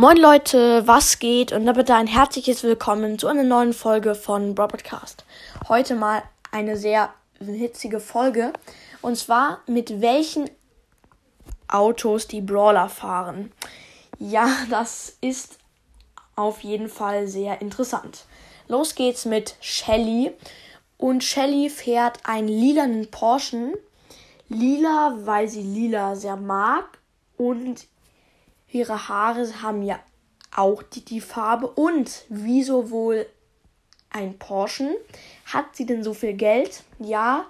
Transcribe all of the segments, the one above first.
Moin Leute, was geht? Und damit ein herzliches Willkommen zu einer neuen Folge von Broadcast. Heute mal eine sehr hitzige Folge. Und zwar mit welchen Autos die Brawler fahren. Ja, das ist auf jeden Fall sehr interessant. Los geht's mit Shelly. Und Shelly fährt einen lilanen Porsche. Lila, weil sie lila sehr mag. Und Ihre Haare haben ja auch die, die Farbe. Und wieso wohl ein Porsche? Hat sie denn so viel Geld? Ja,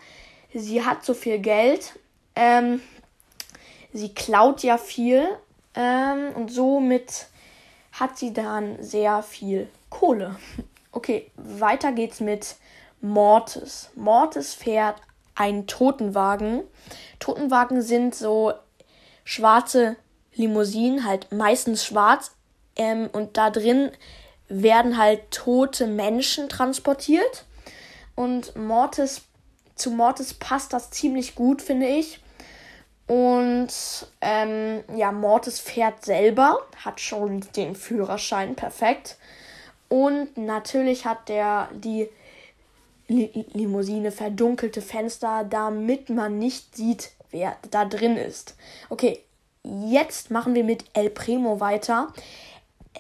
sie hat so viel Geld. Ähm, sie klaut ja viel. Ähm, und somit hat sie dann sehr viel Kohle. Okay, weiter geht's mit Mortis. Mortis fährt einen Totenwagen. Totenwagen sind so schwarze Limousinen, halt meistens schwarz. Ähm, und da drin werden halt tote Menschen transportiert. Und Mortis, zu Mortis passt das ziemlich gut, finde ich. Und ähm, ja, Mortis fährt selber, hat schon den Führerschein, perfekt. Und natürlich hat der die Limousine verdunkelte Fenster, damit man nicht sieht, wer da drin ist. Okay, jetzt machen wir mit El Primo weiter.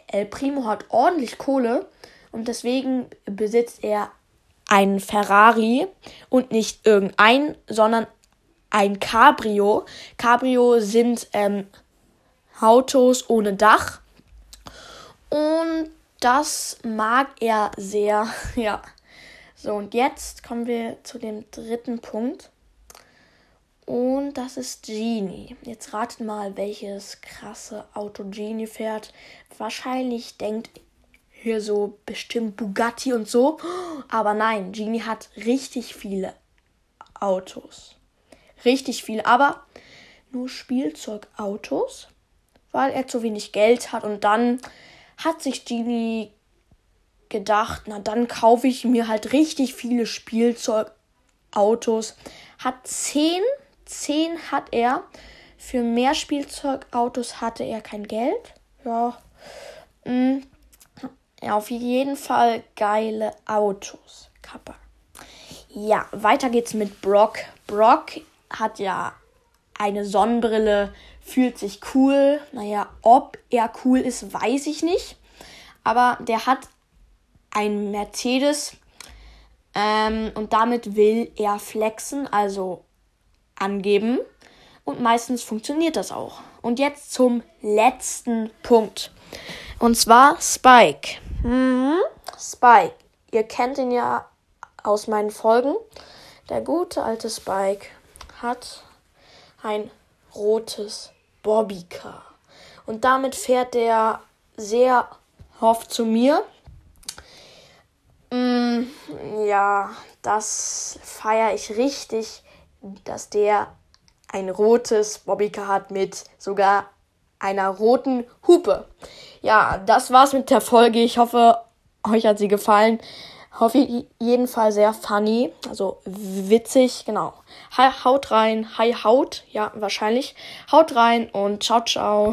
El Primo hat ordentlich Kohle und deswegen besitzt er einen Ferrari und nicht irgendein, sondern ein Cabrio. Cabrio sind ähm, Autos ohne Dach und das mag er sehr, ja. So, und jetzt kommen wir zu dem dritten Punkt. Und das ist Genie. Jetzt ratet mal, welches krasse Auto Genie fährt. Wahrscheinlich denkt hier so bestimmt Bugatti und so. Aber nein, Genie hat richtig viele Autos. Richtig viele, aber nur Spielzeugautos, weil er zu wenig Geld hat. Und dann hat sich Genie gedacht, na dann kaufe ich mir halt richtig viele Spielzeugautos. Hat zehn 10 hat er. Für mehr Spielzeugautos hatte er kein Geld. Ja. Mhm. Ja, auf jeden Fall geile Autos. Kappa. Ja, weiter geht's mit Brock. Brock hat ja eine Sonnenbrille, fühlt sich cool. Naja, ob er cool ist, weiß ich nicht. Aber der hat ein Mercedes ähm, und damit will er flexen, also angeben. Und meistens funktioniert das auch. Und jetzt zum letzten Punkt. Und zwar Spike. Mhm. Spike. Ihr kennt ihn ja aus meinen Folgen. Der gute alte Spike hat ein rotes Bobbycar. Und damit fährt er sehr oft zu mir. Mm, ja, das feiere ich richtig dass der ein rotes Bobbycar hat mit sogar einer roten Hupe. Ja, das war's mit der Folge. Ich hoffe, euch hat sie gefallen. Hoffe jedenfalls sehr funny, also witzig, genau. Haut rein, hi Haut, ja, wahrscheinlich. Haut rein und ciao, ciao.